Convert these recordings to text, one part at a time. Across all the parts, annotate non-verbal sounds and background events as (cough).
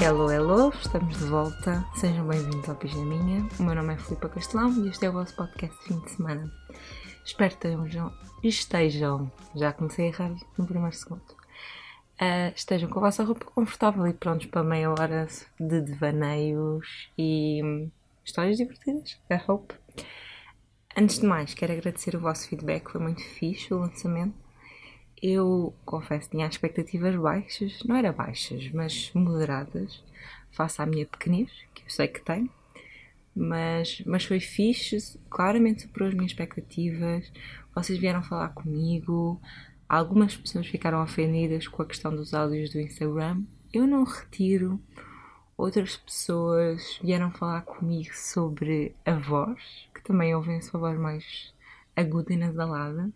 Hello, hello, estamos de volta. Sejam bem-vindos ao Pijaminha. O meu nome é Filipe Castelão e este é o vosso podcast de fim de semana. Espero que estejam, estejam já comecei a errar no primeiro segundo, uh, estejam com a vossa roupa confortável e prontos para meia hora de devaneios e hum, histórias divertidas, I hope. Antes de mais, quero agradecer o vosso feedback, foi muito fixe o lançamento. Eu confesso tinha expectativas baixas, não era baixas, mas moderadas, face à minha pequenez, que eu sei que tenho, mas, mas foi fixe, claramente superou as minhas expectativas. Vocês vieram falar comigo, algumas pessoas ficaram ofendidas com a questão dos áudios do Instagram. Eu não retiro. Outras pessoas vieram falar comigo sobre a voz, também ouvem sua voz mais aguda e nasalada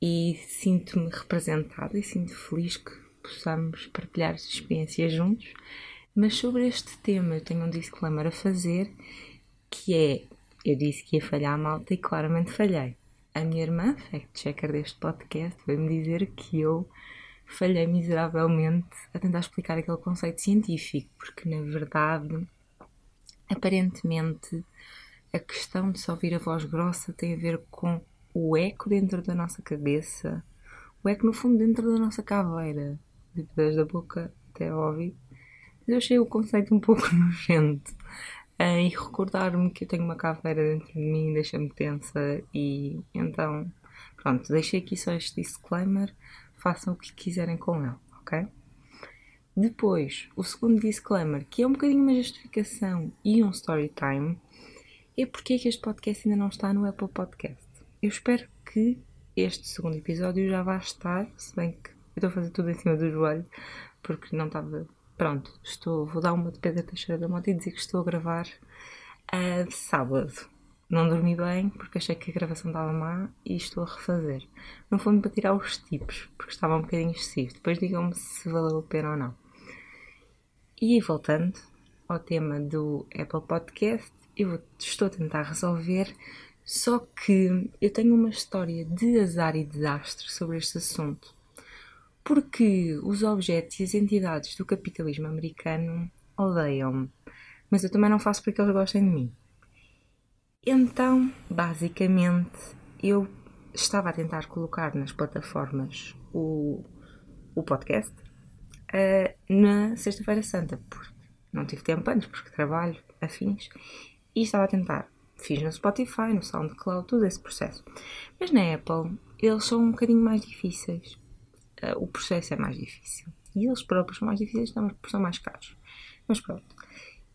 e sinto-me representada e sinto feliz que possamos partilhar as experiências juntos. Mas sobre este tema eu tenho um disclaimer a fazer que é eu disse que ia falhar a malta e claramente falhei. A minha irmã, fact-checker deste podcast, veio-me dizer que eu falhei miseravelmente a tentar explicar aquele conceito científico, porque na verdade, aparentemente, a questão de só ouvir a voz grossa tem a ver com o eco dentro da nossa cabeça, o eco no fundo dentro da nossa caveira, tipo, desde a boca até ao ouvido. Eu achei o conceito um pouco (laughs) nojento. Uh, e recordar-me que eu tenho uma caveira dentro de mim deixa-me tensa e então pronto, deixei aqui só este disclaimer, façam o que quiserem com ele, ok? Depois, o segundo disclaimer, que é um bocadinho uma justificação e um story time, é porque é que este podcast ainda não está no Apple Podcast. Eu espero que este segundo episódio já vá estar, se bem que eu estou a fazer tudo em cima do joelho, porque não estava. Pronto, estou, vou dar uma de Pedro Teixeira da Mota e dizer que estou a gravar a sábado. Não dormi bem porque achei que a gravação estava má e estou a refazer. No fundo, para tirar os tipos, porque estava um bocadinho excessivo. Depois digam-me se valeu a pena ou não. E voltando ao tema do Apple Podcast, eu estou a tentar resolver só que eu tenho uma história de azar e desastre sobre este assunto. Porque os objetos e as entidades do capitalismo americano odeiam-me, mas eu também não faço porque eles gostem de mim. Então, basicamente, eu estava a tentar colocar nas plataformas o, o podcast uh, na Sexta-feira Santa, porque não tive tempo antes, porque trabalho, afins, e estava a tentar Fiz no Spotify, no SoundCloud, todo esse processo. Mas na Apple, eles são um bocadinho mais difíceis. Uh, o processo é mais difícil. E eles próprios são mais difíceis são mais caros. Mas pronto.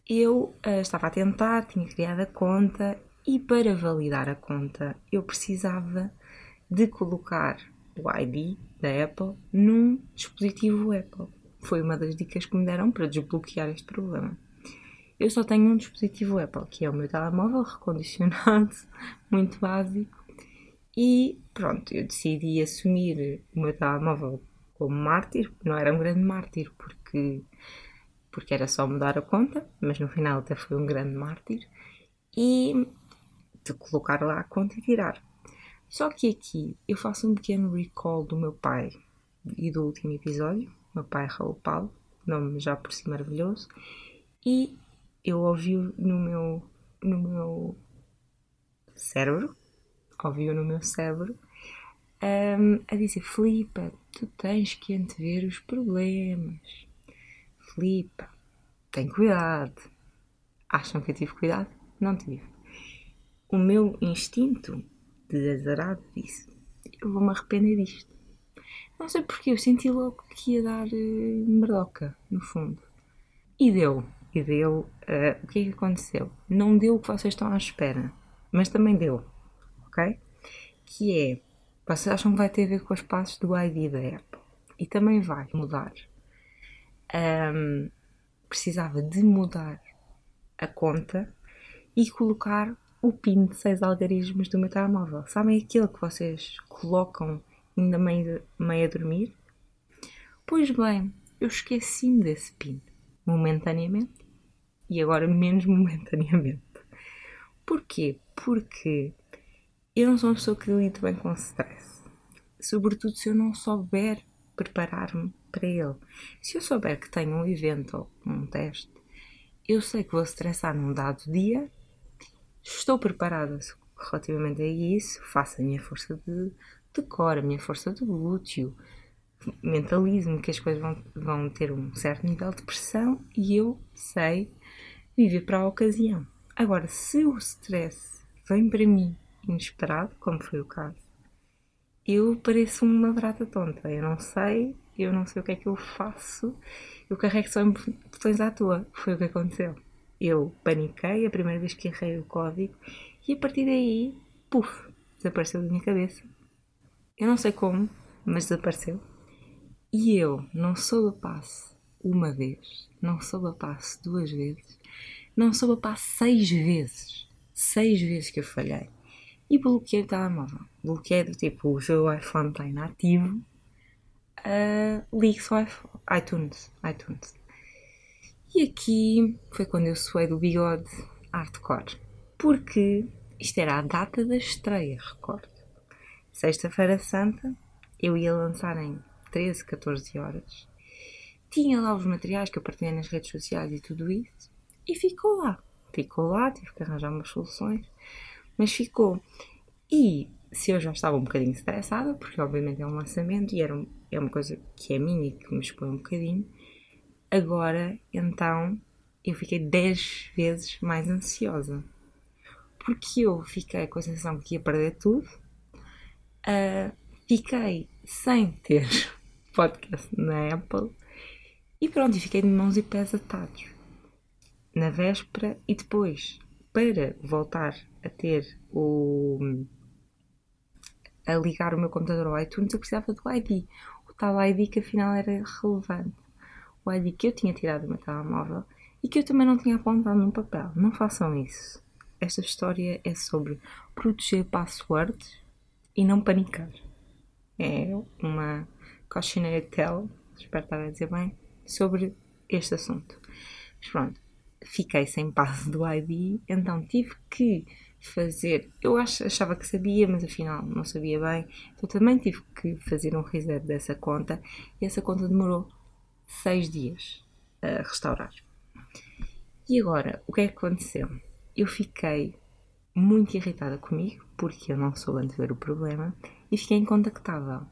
Eu uh, estava a tentar, tinha criado a conta e para validar a conta eu precisava de colocar o ID da Apple num dispositivo Apple. Foi uma das dicas que me deram para desbloquear este problema. Eu só tenho um dispositivo Apple, que é o meu telemóvel (laughs) recondicionado, (laughs) muito básico. E pronto, eu decidi assumir o meu telemóvel como mártir. Não era um grande mártir, porque, porque era só mudar a conta, mas no final até foi um grande mártir. E de colocar lá a conta e tirar. Só que aqui eu faço um pequeno recall do meu pai e do último episódio. Meu pai Raul Paulo, nome já por si maravilhoso. E eu ouvi no meu, no meu cérebro, ouvi no meu cérebro, um, a dizer: Filipa, tu tens que antever os problemas. Filipa, tem cuidado. Acham que eu tive cuidado? Não tive. O meu instinto de azarado disse: Eu vou-me arrepender disto. Não sei porque, eu senti logo que ia dar uh, merdoca, no fundo. E deu e deu, uh, o que é que aconteceu? Não deu o que vocês estão à espera, mas também deu, ok? Que é, vocês acham que vai ter a ver com os passos do ID da Apple e também vai mudar. Um, precisava de mudar a conta e colocar o PIN de seis algarismos do meu telemóvel. Sabem aquele que vocês colocam ainda meio, meio a dormir? Pois bem, eu esqueci-me desse PIN momentaneamente e agora menos (laughs) momentaneamente. Porquê? Porque eu não sou uma pessoa que lide bem com stress. Sobretudo se eu não souber preparar-me para ele. Se eu souber que tenho um evento ou um teste, eu sei que vou estressar num dado dia, estou preparada relativamente a isso, faço a minha força de, de cor, a minha força de glúteo, mentalismo que as coisas vão, vão ter um certo nível de pressão e eu sei viver para a ocasião. Agora, se o stress vem para mim inesperado, como foi o caso, eu pareço uma barata tonta. Eu não sei, eu não sei o que é que eu faço, eu carrego só botões à toa. Foi o que aconteceu. Eu paniquei a primeira vez que errei o código e a partir daí, puf, desapareceu da minha cabeça. Eu não sei como, mas desapareceu. E eu não soube a passo uma vez, não soube a passo duas vezes, não soube a passo seis vezes. Seis vezes que eu falhei. E bloqueei o telemóvel. Bloqueei do tipo, o seu iPhone está inativo, uh, ligue só iTunes. iTunes. E aqui foi quando eu suei do bigode hardcore. Porque isto era a data da estreia, recordo. Sexta-feira Santa, eu ia lançar em 13, 14 horas. Tinha lá os materiais que eu partilhei nas redes sociais e tudo isso. E ficou lá. Ficou lá, tive que arranjar umas soluções. Mas ficou. E se eu já estava um bocadinho estressada, porque obviamente é um lançamento e era é uma coisa que é minha e que me expõe um bocadinho, agora então eu fiquei 10 vezes mais ansiosa porque eu fiquei com a sensação que ia perder tudo, uh, fiquei sem ter (laughs) podcast na Apple e pronto, e fiquei de mãos e pés atados. Na véspera e depois para voltar a ter o a ligar o meu computador ao iTunes eu precisava do ID o tal ID que afinal era relevante. O ID que eu tinha tirado do meu telemóvel e que eu também não tinha apontado num papel. Não façam isso. Esta história é sobre proteger passwords e não panicar. É uma cautionary tale, espero estar a dizer bem, sobre este assunto. Mas pronto, fiquei sem passo do ID, então tive que fazer. Eu achava que sabia, mas afinal não sabia bem. Então também tive que fazer um reset dessa conta e essa conta demorou seis dias a restaurar. E agora, o que é que aconteceu? eu fiquei muito irritada comigo, porque eu não soube antever o problema, e fiquei incontactável.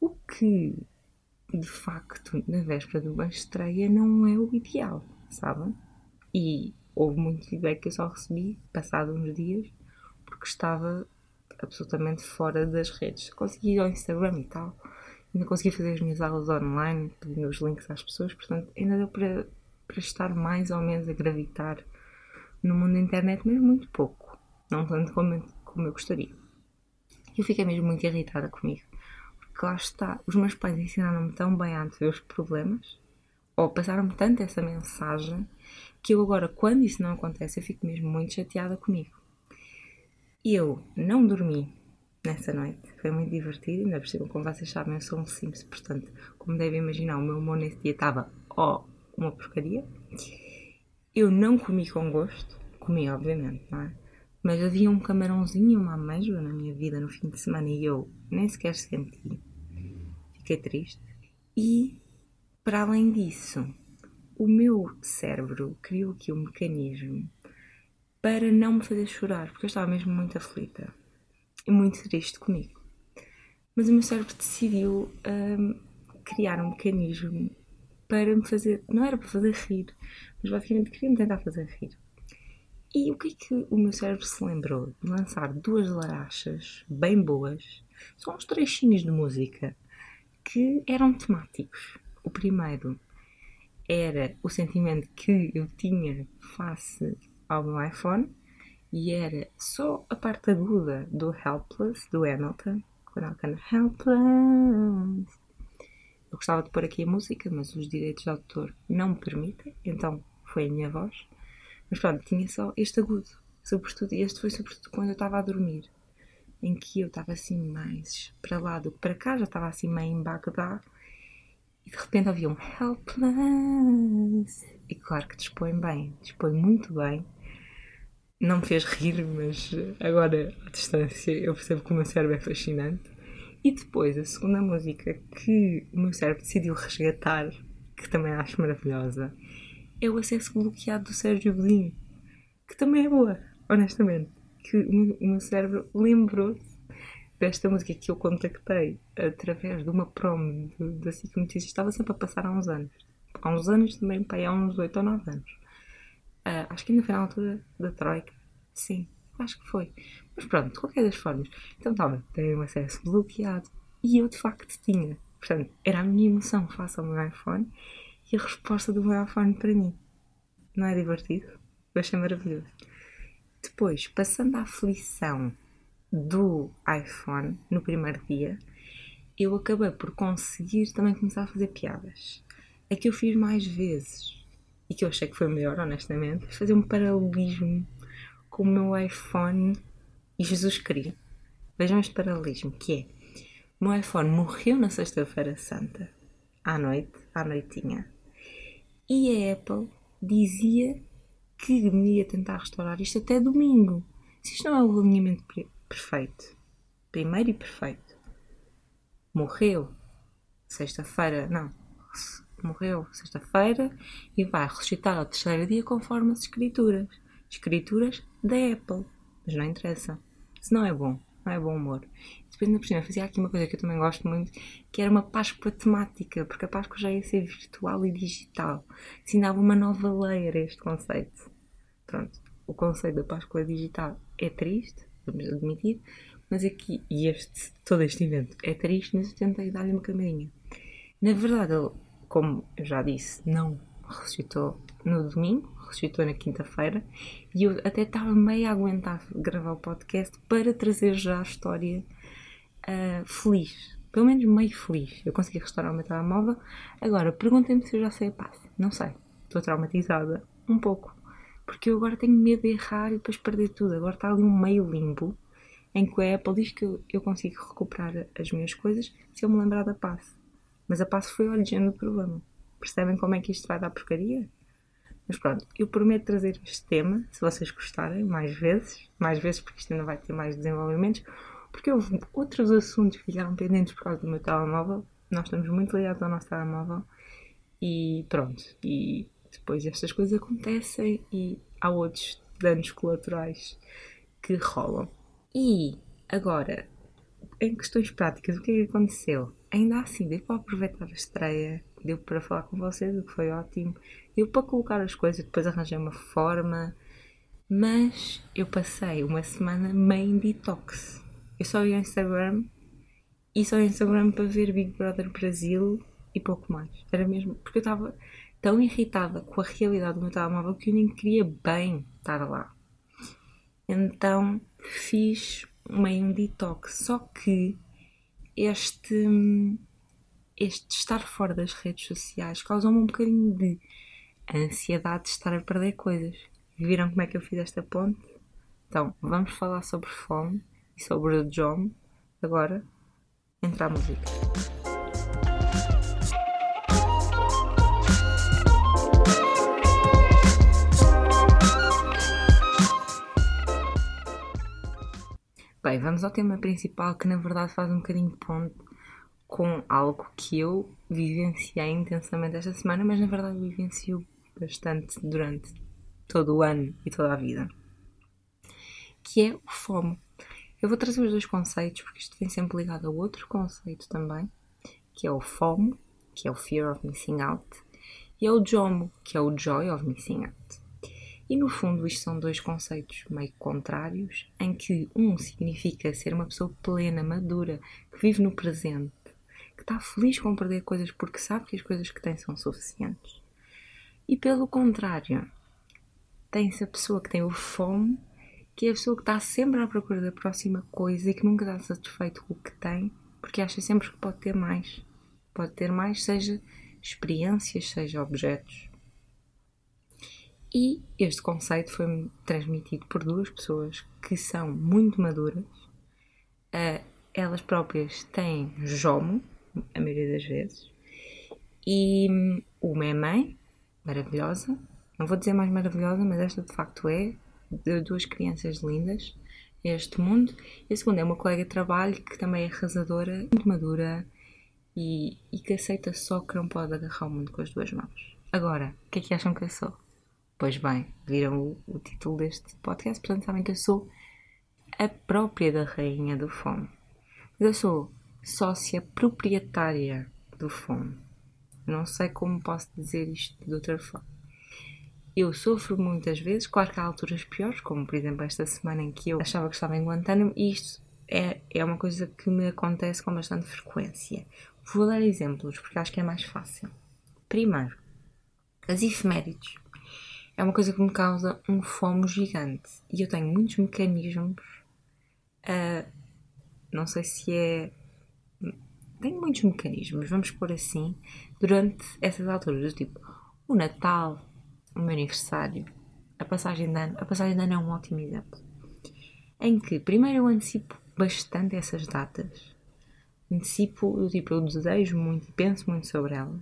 O que, de facto, na véspera de uma estreia não é o ideal, sabem? E houve muito feedback que eu só recebi, passado uns dias, porque estava absolutamente fora das redes. Consegui ir ao Instagram e tal, ainda consegui fazer as minhas aulas online, pedindo os links às pessoas, portanto, ainda deu para, para estar mais ou menos a gravitar no mundo da internet, mas muito pouco. Não tanto como, como eu gostaria. Eu fiquei mesmo muito irritada comigo. Porque lá está, os meus pais ensinaram-me tão bem a antever os problemas, ou passaram-me tanto essa mensagem, que eu agora, quando isso não acontece, eu fico mesmo muito chateada comigo. Eu não dormi nessa noite. Foi muito divertido, ainda cima, como vocês sabem, eu sou um Sims, portanto, como devem imaginar, o meu humor nesse dia estava, ó, oh, uma porcaria. Eu não comi com gosto, comi obviamente, não é? Mas havia um camarãozinho e uma ameijoa na minha vida no fim de semana e eu nem sequer senti. Fiquei triste. E, para além disso, o meu cérebro criou aqui um mecanismo para não me fazer chorar, porque eu estava mesmo muito aflita e muito triste comigo. Mas o meu cérebro decidiu hum, criar um mecanismo para me fazer. Não era para fazer rir, mas basicamente queria-me tentar fazer rir. E o que é que o meu cérebro se lembrou? De lançar duas larachas bem boas, só uns trechinhos de música, que eram temáticos. O primeiro era o sentimento que eu tinha face ao meu iPhone e era só a parte aguda do Helpless, do Hamilton, quando ela canta Helpless. Eu gostava de pôr aqui a música, mas os direitos de autor não me permitem, então foi a minha voz. Mas pronto, tinha só este agudo. Sobretudo, este foi sobretudo quando eu estava a dormir, em que eu estava assim mais para lá do que para cá, já estava assim meio em Bagdá, e de repente havia um helpless. E claro que dispõe bem, dispõe muito bem não me fez rir, mas agora, à distância, eu percebo que o meu cérebro é fascinante. E depois, a segunda música que o meu cérebro decidiu resgatar, que também acho maravilhosa, é o Acesso Bloqueado do Sérgio Godinho, que também é boa, honestamente. Que o meu cérebro lembrou-se desta música que eu contactei através de uma promo da SIC Notícias, estava sempre a passar há uns anos. Há uns anos também, pai, há uns 8 ou 9 anos. Uh, acho que ainda foi na altura da Troika. Sim, acho que foi. Mas pronto, de qualquer das formas. Então toma, tenho um acesso bloqueado. E eu de facto tinha. Portanto, era a minha emoção face ao meu iPhone e a resposta do meu iPhone para mim. Não é divertido? Eu achei maravilhoso. Depois, passando à aflição do iPhone no primeiro dia, eu acabei por conseguir também começar a fazer piadas. É que eu fiz mais vezes e que eu achei que foi melhor, honestamente, fazer um paralelismo com o meu iPhone e Jesus queria. Vejam este paralelismo, que é o meu iPhone morreu na sexta-feira santa, à noite, à noitinha, e a Apple dizia que me ia tentar restaurar isto até domingo. Se isto não é o alinhamento perfeito, primeiro e perfeito, morreu sexta-feira, não, morreu sexta-feira e vai ressuscitar ao terceiro dia conforme as escrituras. Escrituras da Apple. Mas não interessa. Se não é bom, não é bom humor. Depois, ainda por cima, fazia aqui uma coisa que eu também gosto muito, que era uma Páscoa temática, porque a Páscoa já ia ser virtual e digital. Assim dava uma nova layer a este conceito. Pronto, o conceito da Páscoa digital é triste, vamos admitir, mas aqui, e este, todo este evento é triste, mas eu tentei dar-lhe uma camarinha. Na verdade, ele como eu já disse, não ressuscitou no domingo, ressuscitou na quinta-feira e eu até estava meio a aguentar gravar o podcast para trazer já a história uh, feliz, pelo menos meio feliz. Eu consegui restaurar o meu telemóvel. Agora, perguntem-me se eu já sei a passe. Não sei, estou traumatizada um pouco, porque eu agora tenho medo de errar e depois perder tudo. Agora está ali um meio limbo em que a Apple diz que eu, consigo recuperar as minhas coisas se eu me lembrar da passe. Mas a passo foi o problema. Percebem como é que isto vai dar porcaria? Mas pronto, eu prometo trazer este tema, se vocês gostarem, mais vezes, mais vezes porque isto ainda vai ter mais desenvolvimentos, porque houve outros assuntos que ficaram pendentes por causa do meu telemóvel. Nós estamos muito ligados ao nosso telemóvel e pronto. E depois estas coisas acontecem e há outros danos colaterais que rolam. E agora, em questões práticas, o que é que aconteceu? ainda assim, deu para aproveitar a estreia, deu para falar com vocês, o que foi ótimo, deu para colocar as coisas, depois arranjei uma forma, mas eu passei uma semana meio detox. Eu só ia ao Instagram e só ia ao Instagram para ver Big Brother Brasil e pouco mais. Era mesmo, porque eu estava tão irritada com a realidade do meu telemóvel que eu nem queria bem estar lá. Então fiz meio um detox, só que este, este estar fora das redes sociais causou-me um bocadinho de ansiedade de estar a perder coisas. Viram como é que eu fiz esta ponte? Então, vamos falar sobre fome e sobre o John agora. Entra a música. Bem, vamos ao tema principal que na verdade faz um bocadinho de ponto com algo que eu vivenciei intensamente esta semana, mas na verdade vivencio bastante durante todo o ano e toda a vida. Que é o FOMO. Eu vou trazer os dois conceitos porque isto vem sempre ligado a outro conceito também, que é o FOMO, que é o Fear of Missing Out, e é o JOMO, que é o Joy of Missing Out. E no fundo, isto são dois conceitos meio contrários, em que um significa ser uma pessoa plena, madura, que vive no presente, que está feliz com perder coisas porque sabe que as coisas que tem são suficientes. E pelo contrário, tem-se a pessoa que tem o fome, que é a pessoa que está sempre à procura da próxima coisa e que nunca está satisfeito com o que tem, porque acha sempre que pode ter mais. Pode ter mais, seja experiências, seja objetos. E este conceito foi transmitido por duas pessoas que são muito maduras. Uh, elas próprias têm jomo, a maioria das vezes. E uma é mãe, maravilhosa. Não vou dizer mais maravilhosa, mas esta de facto é. de duas crianças lindas este mundo. E a segunda é uma colega de trabalho que também é arrasadora, muito madura e, e que aceita só que não pode agarrar o mundo com as duas mãos. Agora, o que é que acham que eu sou? Pois bem, viram o, o título deste podcast, portanto sabem que eu sou a própria da Rainha do Fome. Eu sou sócia proprietária do Fome. Não sei como posso dizer isto de outra forma. Eu sofro muitas vezes, claro que há alturas piores, como por exemplo esta semana em que eu achava que estava em Guantánamo, e isto é, é uma coisa que me acontece com bastante frequência. Vou dar exemplos porque acho que é mais fácil. Primeiro, as efemérides. É uma coisa que me causa um fomo gigante e eu tenho muitos mecanismos. Uh, não sei se é. Tenho muitos mecanismos, vamos pôr assim, durante essas alturas, do tipo o Natal, o meu aniversário, a passagem de ano. A passagem de ano é um ótimo exemplo. Em que primeiro eu antecipo bastante essas datas. Antecipo, eu, tipo, eu desejo muito penso muito sobre elas,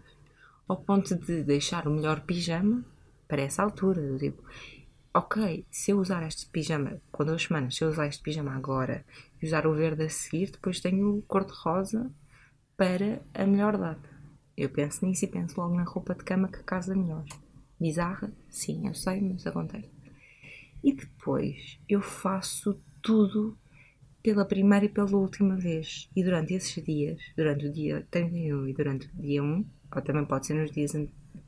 ao ponto de deixar o melhor pijama para essa altura. Eu, tipo, ok, se eu usar este pijama com duas semanas, se eu usar este pijama agora e usar o verde a seguir, depois tenho o cor-de-rosa para a melhor data. Eu penso nisso e penso logo na roupa de cama que casa melhor. Bizarra? Sim, eu sei, mas acontece. E depois eu faço tudo pela primeira e pela última vez. E durante esses dias, durante o dia 31 e durante o dia 1, ou também pode ser nos dias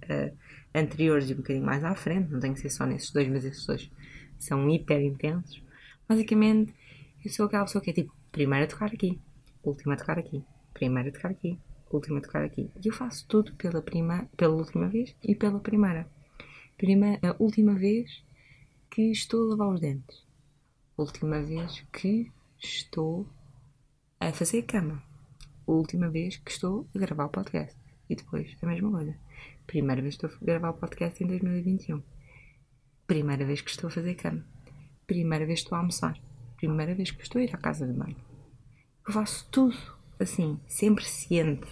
uh, anteriores e um bocadinho mais à frente, não tem que ser só nesses dois, mas esses dois são hiper intensos. Basicamente, eu sou aquela pessoa que é tipo, primeira a tocar aqui, última a tocar aqui, primeira a tocar aqui, última a tocar aqui. E eu faço tudo pela, prima, pela última vez e pela primeira prima, a última vez que estou a lavar os dentes. Última vez que estou a fazer a cama. Última vez que estou a gravar o podcast. E depois a mesma coisa. Primeira vez que estou a gravar o podcast em 2021. Primeira vez que estou a fazer cama. Primeira vez que estou a almoçar. Primeira vez que estou a ir à casa de banho. Eu faço tudo assim, sempre ciente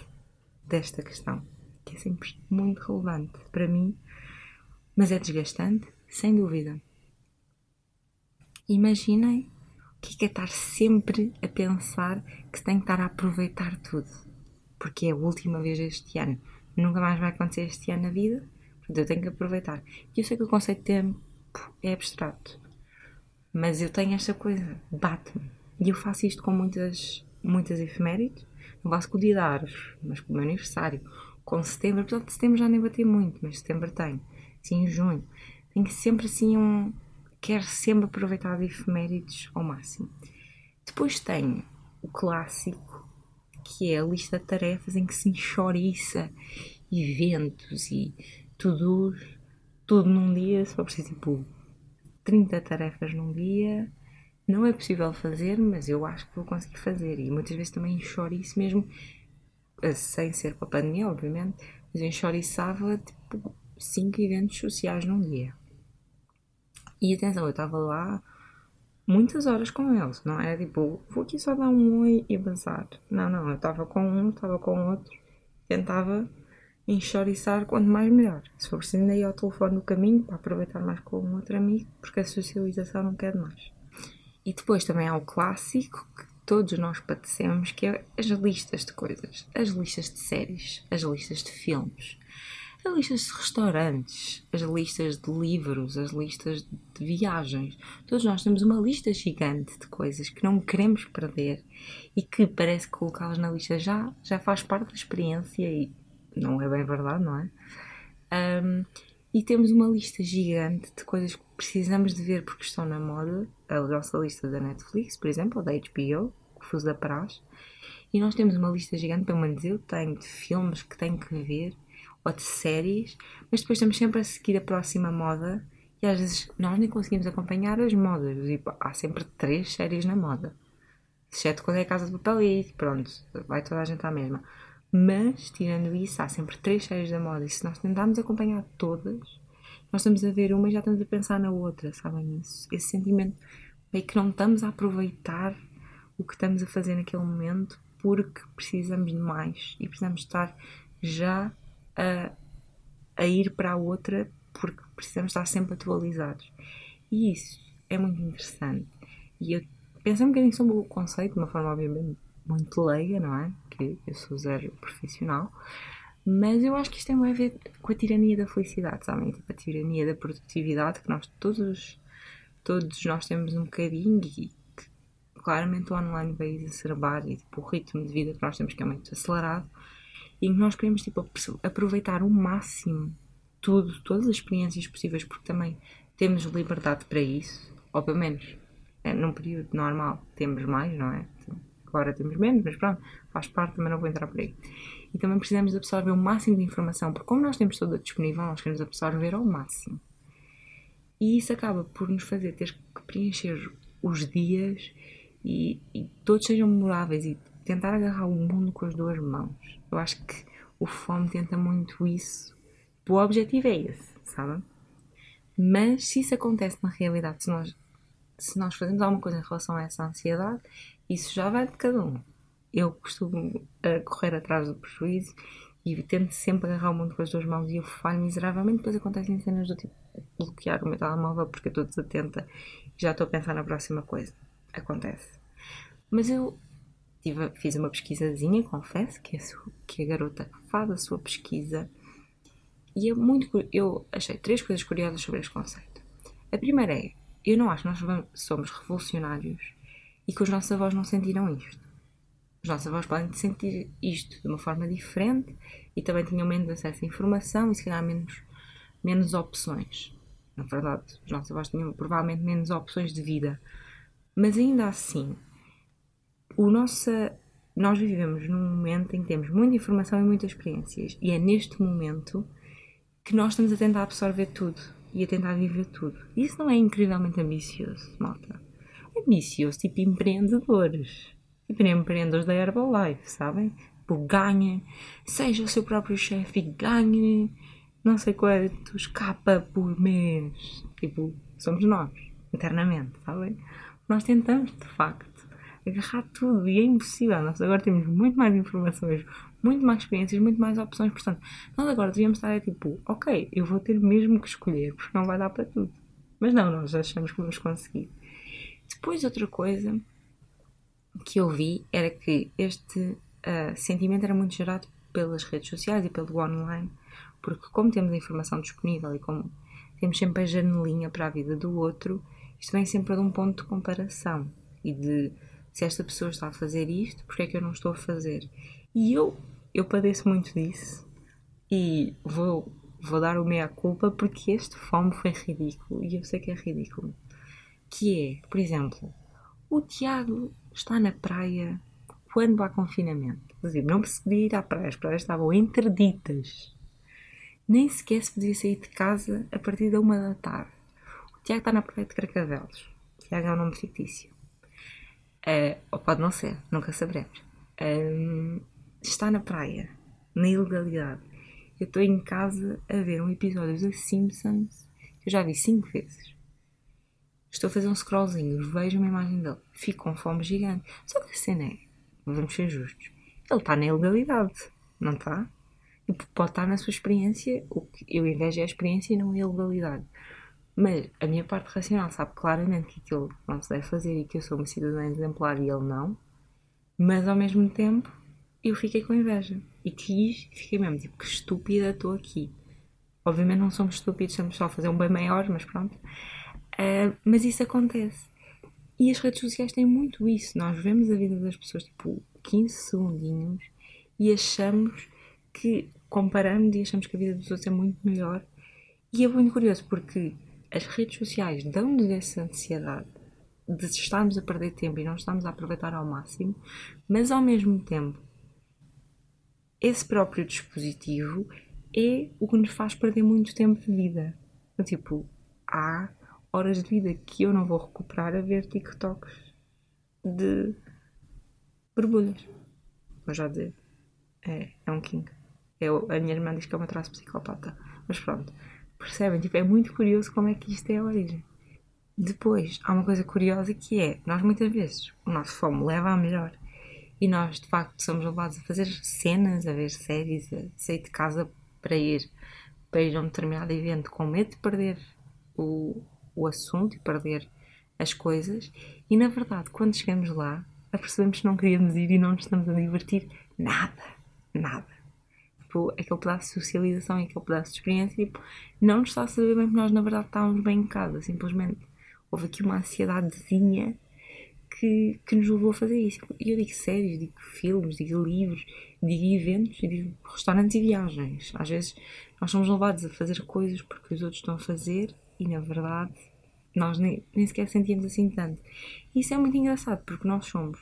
desta questão, que é sempre muito relevante para mim mas é desgastante, sem dúvida. Imaginem o que é, estar sempre a pensar que se tem que estar a aproveitar tudo. Porque é a última vez este ano. Nunca mais vai acontecer este ano na vida. Portanto, eu tenho que aproveitar. E eu sei que o conceito de tempo é abstrato. Mas eu tenho esta coisa, bate-me. E eu faço isto com muitas, muitas efemérides. Não faço com o dia de árvores, mas com o meu aniversário. Com setembro, portanto, setembro já nem batei muito, mas setembro tem assim, em junho. Tenho sempre assim um. Quero sempre aproveitar de efemérides ao máximo. Depois tenho o clássico, que é a lista de tarefas em que se enxoriça eventos e tudo, tudo num dia, só preciso tipo 30 tarefas num dia. Não é possível fazer, mas eu acho que vou conseguir fazer. E muitas vezes também enxoriço mesmo, eh, sem ser para a pandemia, obviamente, mas enxoriçava tipo, cinco eventos sociais num dia. E atenção, eu estava lá muitas horas com eles, não era tipo, vou aqui só dar um oi e bazar. Não, não, eu estava com um, estava com outro, tentava enxoriçar quanto mais melhor. Se for preciso, ainda ia ao telefone no caminho para aproveitar mais com um outro amigo, porque a socialização não quer mais. E depois também há o clássico que todos nós padecemos, que é as listas de coisas, as listas de séries, as listas de filmes, as listas de restaurantes, as listas de livros, as listas de viagens. Todos nós temos uma lista gigante de coisas que não queremos perder e que parece que colocá-las na lista já, já faz parte da experiência e não é bem verdade, não é? Um, e temos uma lista gigante de coisas que precisamos de ver porque estão na moda. A nossa lista da Netflix, por exemplo, ou da HBO, que Fuso da Praxe. E nós temos uma lista gigante, pelo menos eu tenho, de filmes que tenho que ver ou de séries, mas depois estamos sempre a seguir a próxima moda e às vezes nós nem conseguimos acompanhar as modas. Há sempre três séries na moda, exceto quando é a Casa de Papel e pronto, vai toda a gente à mesma. Mas, tirando isso, há sempre três séries da moda e se nós tentarmos acompanhar todas, nós estamos a ver uma e já estamos a pensar na outra, sabem isso? Esse sentimento é que não estamos a aproveitar o que estamos a fazer naquele momento porque precisamos de mais e precisamos estar já a, a ir para a outra porque precisamos estar sempre atualizados. E isso é muito interessante. E eu pensei um bocadinho sobre o conceito, de uma forma obviamente muito leiga, não é? Que eu sou zero profissional. Mas eu acho que isto tem a ver com a tirania da felicidade, sabem? Tipo, a tirania da produtividade que nós todos, todos nós temos um bocadinho e que claramente o online veio exacerbar e tipo, o ritmo de vida que nós temos que é muito acelerado e que nós queremos tipo, aproveitar o máximo tudo, todas as experiências possíveis, porque também temos liberdade para isso, obviamente. É, num período normal temos mais, não é? Agora temos menos, mas pronto, faz parte, também não vou entrar por aí. E também precisamos absorver o máximo de informação, porque como nós temos toda disponível, nós queremos absorver ao máximo. E isso acaba por nos fazer ter que preencher os dias e, e todos sejam memoráveis e tentar agarrar o mundo com as duas mãos. Eu acho que o fome tenta muito isso. O objetivo é esse, sabe? Mas se isso acontece na realidade, se nós, se nós fazemos alguma coisa em relação a essa ansiedade, isso já vai de cada um. Eu costumo uh, correr atrás do prejuízo e tento sempre agarrar o mundo com as duas mãos e eu falho miseravelmente. Depois acontecem cenas do tipo bloquear o meu telemóvel porque estou desatenta e já estou a pensar na próxima coisa. Acontece. Mas eu tive, fiz uma pesquisazinha, confesso, que, a, que a garota faz a sua pesquisa e é muito. Eu achei três coisas curiosas sobre este conceito. A primeira é: eu não acho que nós somos revolucionários e que os nossos avós não sentiram isto. Os nossos avós podem sentir isto de uma forma diferente e também tinham menos acesso à informação e se calhar menos, menos opções. Na verdade, os nossos avós tinham provavelmente menos opções de vida. Mas ainda assim, o nossa, nós vivemos num momento em que temos muita informação e muitas experiências. E é neste momento que nós estamos a tentar absorver tudo e a tentar viver tudo. Isso não é incrivelmente ambicioso, malta ambicioso, tipo empreendedores. Tipo empreendedores da Herbalife, sabem? Tipo, ganhem, seja o seu próprio chefe e ganhe não sei quantos capa por mês. Tipo, somos nós, internamente, sabem? Nós tentamos, de facto, agarrar tudo e é impossível. Nós agora temos muito mais informações, muito mais experiências, muito mais opções. Portanto, nós agora devíamos estar tipo, ok, eu vou ter mesmo que escolher, porque não vai dar para tudo. Mas não, nós achamos que vamos conseguir. Depois, outra coisa que eu vi era que este uh, sentimento era muito gerado pelas redes sociais e pelo online, porque, como temos a informação disponível e como temos sempre a janelinha para a vida do outro, isto vem sempre de um ponto de comparação e de se esta pessoa está a fazer isto, porque é que eu não estou a fazer? E eu, eu padeço muito disso e vou, vou dar o meia-culpa porque este fome foi ridículo e eu sei que é ridículo que é, por exemplo, o Tiago está na praia quando há confinamento. Dizer, não se podia ir à praia, as praias estavam interditas. Nem sequer se podia sair de casa a partir da uma da tarde. O Tiago está na praia de Carcavelos. O Tiago é um nome fictício. Uh, ou pode não ser, nunca saberemos. Um, está na praia, na ilegalidade. Eu estou em casa a ver um episódio dos Simpsons que eu já vi cinco vezes. Estou a fazer um scrollzinho, vejo uma imagem dele, fico com fome gigante. Só que a cena é, vamos ser justos, ele está na ilegalidade, não está? E pode estar na sua experiência, o que eu invejo é a experiência e não a ilegalidade. Mas a minha parte racional sabe claramente que aquilo não se deve fazer e que eu sou uma cidadã exemplar e ele não. Mas ao mesmo tempo eu fiquei com inveja. E quis, fiquei mesmo tipo, que estúpida estou aqui. Obviamente não somos estúpidos, estamos só a fazer um bem maior, mas pronto. Uh, mas isso acontece. E as redes sociais têm muito isso. Nós vemos a vida das pessoas tipo 15 segundinhos e achamos que comparamos e achamos que a vida dos outros é muito melhor. E é muito curioso porque as redes sociais dão-nos essa ansiedade de estarmos a perder tempo e não estamos a aproveitar ao máximo, mas ao mesmo tempo esse próprio dispositivo é o que nos faz perder muito tempo de vida. Então, tipo, há horas de vida que eu não vou recuperar a ver TikToks de borbulhas. Vou já dizer. É, é um king. Eu, a minha irmã diz que é uma traço psicopata. Mas pronto. Percebem? Tipo, é muito curioso como é que isto é a origem. Depois, há uma coisa curiosa que é, nós muitas vezes, o nosso fome leva a melhor. E nós, de facto, somos levados a fazer cenas, a ver séries, a sair de casa para ir, para ir a um determinado evento com medo de perder o, o assunto e perder as coisas e na verdade quando chegamos lá apercebemos que não queríamos ir e não nos estamos a divertir nada, nada. Tipo, aquele pedaço de socialização e aquele pedaço de experiência tipo, não nos está a saber bem que nós na verdade estávamos bem em casa, simplesmente. Houve aqui uma ansiedadezinha que, que nos levou a fazer isso. E eu digo séries, digo filmes, digo livros, digo eventos, digo restaurantes e viagens. Às vezes nós somos levados a fazer coisas porque os outros estão a fazer e na verdade nós nem, nem sequer sentimos assim tanto. E isso é muito engraçado porque nós somos,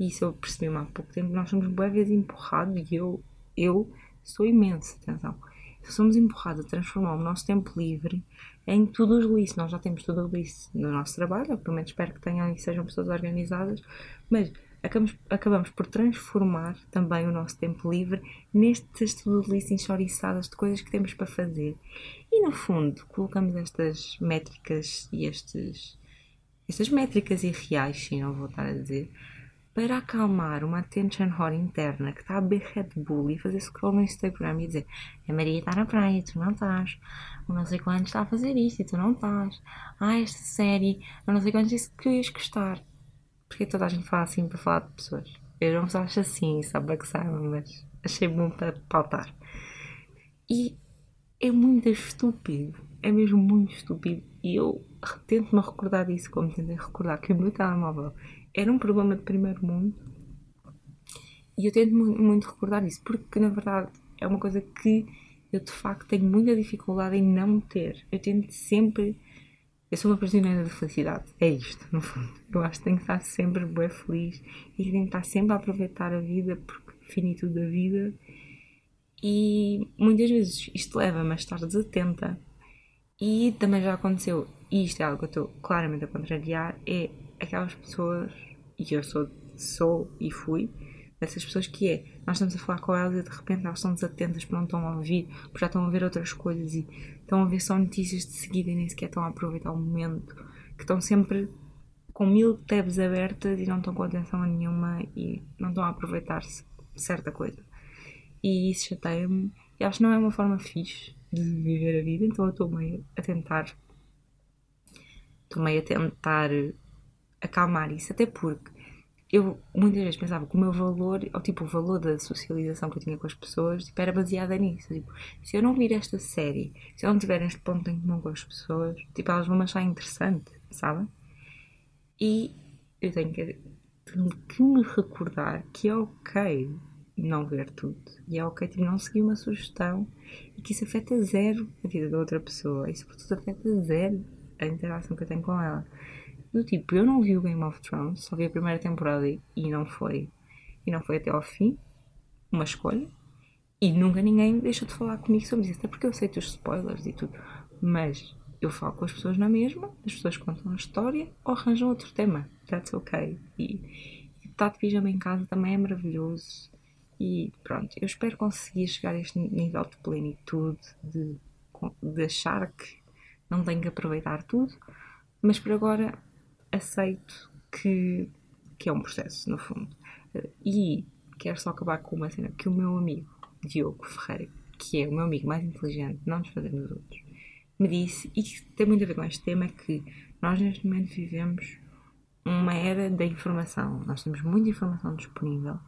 e isso eu percebi há pouco tempo, nós somos bem vezes empurrados e eu, eu sou imenso, atenção. Somos empurrados a transformar o nosso tempo livre em tudo isso. Nós já temos tudo isso no nosso trabalho, eu pelo menos espero que tenham e sejam pessoas organizadas, mas acabamos, acabamos por transformar também o nosso tempo livre nestas tudo list enxoriçadas de coisas que temos para fazer. E no fundo, colocamos estas métricas e estes, estas métricas irreais, sim, não vou estar a dizer, para acalmar uma attention whore interna que está a beber Red Bull e fazer scroll no Instagram e dizer a Maria está na praia, tu não estás, o não sei quantos está a fazer isto e tu não estás, ah, esta série, eu não sei quantos disse que ias gostar. Porque toda a gente fala assim para falar de pessoas? Eu não acho assim, para que saibam, mas achei bom para pautar. E é muito estúpido, é mesmo muito estúpido. E eu tento-me recordar disso, como tentei recordar que o meu telemóvel era um problema de primeiro mundo. E eu tento muito recordar isso, porque na verdade é uma coisa que eu de facto tenho muita dificuldade em não ter. Eu tento sempre. Eu sou uma prisioneira da felicidade. É isto, no fundo. Eu acho que tenho que estar sempre bem feliz e tenho que estar sempre a aproveitar a vida, porque finitude da vida. E muitas vezes isto leva-me a estar desatenta. E também já aconteceu, e isto é algo que eu estou claramente a contrariar, é aquelas pessoas, e eu sou, sou e fui, dessas pessoas que é, nós estamos a falar com elas e de repente elas estão desatentas porque não estão a ouvir, porque já estão a ver outras coisas e estão a ver só notícias de seguida e nem sequer estão a aproveitar o momento, que estão sempre com mil tabs abertas e não estão com atenção a nenhuma e não estão a aproveitar certa coisa. E isso chateia-me e acho que não é uma forma fixe de viver a vida, então eu estou meio a tentar estou meio a tentar acalmar isso, até porque eu muitas vezes pensava que o meu valor, ou tipo o valor da socialização que eu tinha com as pessoas, tipo, era baseada nisso. Tipo, se eu não vir esta série, se eu não tiver este ponto em comum com as pessoas, tipo, elas vão me achar interessante, sabe? E eu tenho que, tenho que me recordar que é ok não ver tudo. E é ok tipo, não seguir uma sugestão e que isso afeta zero a vida da outra pessoa. E sobretudo afeta zero a interação que eu tenho com ela. Do tipo, eu não vi o Game of Thrones, só vi a primeira temporada e não foi. E não foi até ao fim. Uma escolha. E nunca ninguém deixou de falar comigo sobre isso. Até porque eu sei os spoilers e tudo. Mas eu falo com as pessoas na mesma, as pessoas contam a história ou arranjam outro tema. That's ok. E, estar de pijama em casa também é maravilhoso. E pronto, eu espero conseguir chegar a este nível de plenitude, de, de achar que não tenho que aproveitar tudo, mas por agora aceito que, que é um processo, no fundo. E quero só acabar com uma cena que o meu amigo Diogo Ferreira, que é o meu amigo mais inteligente, não nos fazemos outros, me disse, e que tem muito a ver com este tema, que nós neste momento vivemos uma era da informação. Nós temos muita informação disponível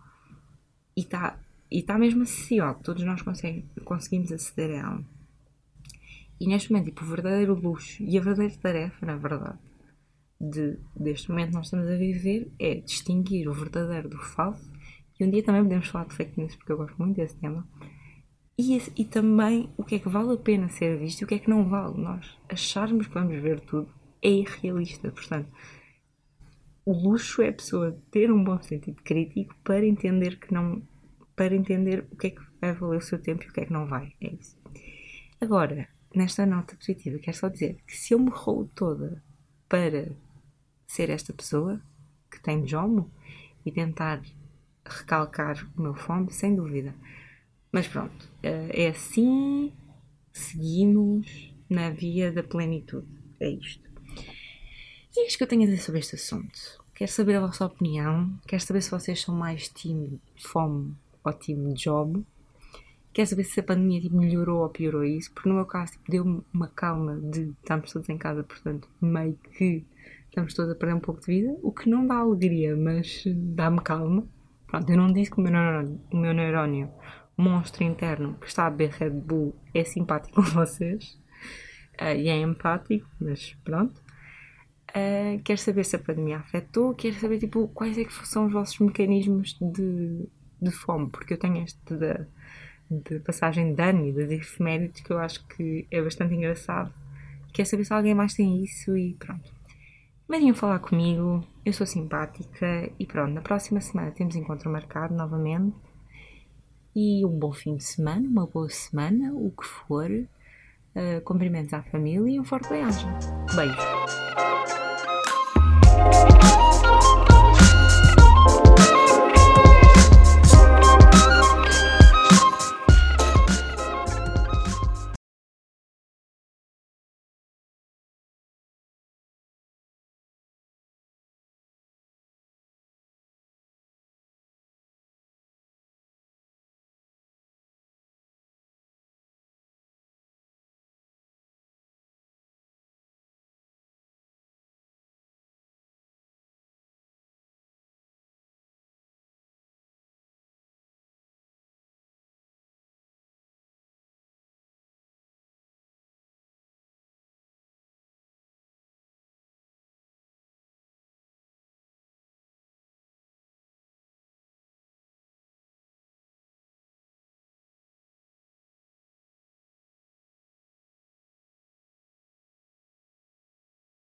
e está e tá mesmo acessível, todos nós conseguimos aceder a ela. E neste momento, tipo, o verdadeiro luxo e a verdadeira tarefa, na verdade, de, deste momento que nós estamos a viver é distinguir o verdadeiro do falso. E um dia também podemos falar de fake news, porque eu gosto muito desse tema. E, e também o que é que vale a pena ser visto e o que é que não vale. Nós acharmos que vamos ver tudo é irrealista. Portanto, o luxo é a pessoa ter um bom sentido crítico para entender que não. para entender o que é que vai valer o seu tempo e o que é que não vai. É isso. Agora, nesta nota positiva, quero só dizer que se eu me rolo toda para ser esta pessoa que tem jomo e tentar recalcar o meu fome, sem dúvida. Mas pronto, eh, é assim, seguimos na via da plenitude. É isto. E é isto que eu tenho a dizer sobre este assunto. Quero saber a vossa opinião, quero saber se vocês são mais time fome ou time job. Quero saber se a pandemia tipo, melhorou ou piorou isso, porque no meu caso tipo, deu-me uma calma de estarmos todos em casa, portanto, meio que estamos todos a perder um pouco de vida, o que não dá alegria, mas dá-me calma. Pronto, eu não disse que o meu neurónio, o meu neurónio monstro interno que está a beber Red Bull é simpático (laughs) com vocês uh, e é empático, mas pronto. Uh, quero saber se a pandemia afetou, quero saber tipo, quais é que são os vossos mecanismos de, de fome, porque eu tenho este de, de passagem de ano e de efemérides que eu acho que é bastante engraçado. Quero saber se alguém mais tem isso e pronto. Venham falar comigo, eu sou simpática e pronto, na próxima semana temos encontro marcado novamente. E um bom fim de semana, uma boa semana, o que for. Uh, cumprimentos à família e um forte bem-aja. Beijo!